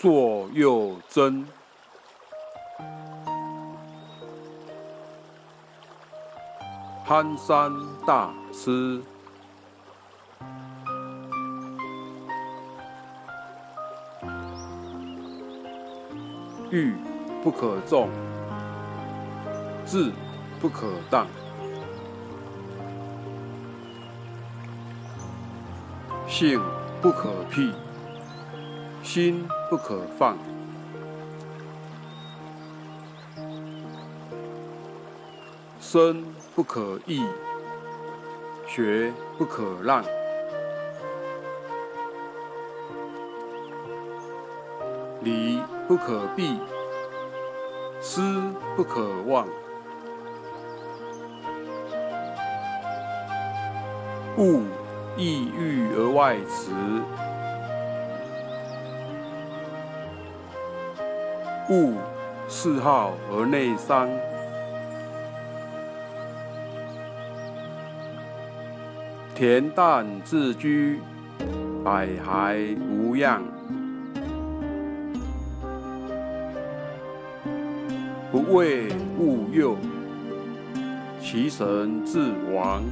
左右真。憨山大师，欲不可纵，志不可当，性不可辟，心不可放。生不可抑，学不可让，理不可避，思不可忘，物意欲而外驰，物嗜好而内伤。恬淡自居，百骸无恙；不为物诱，其神自亡。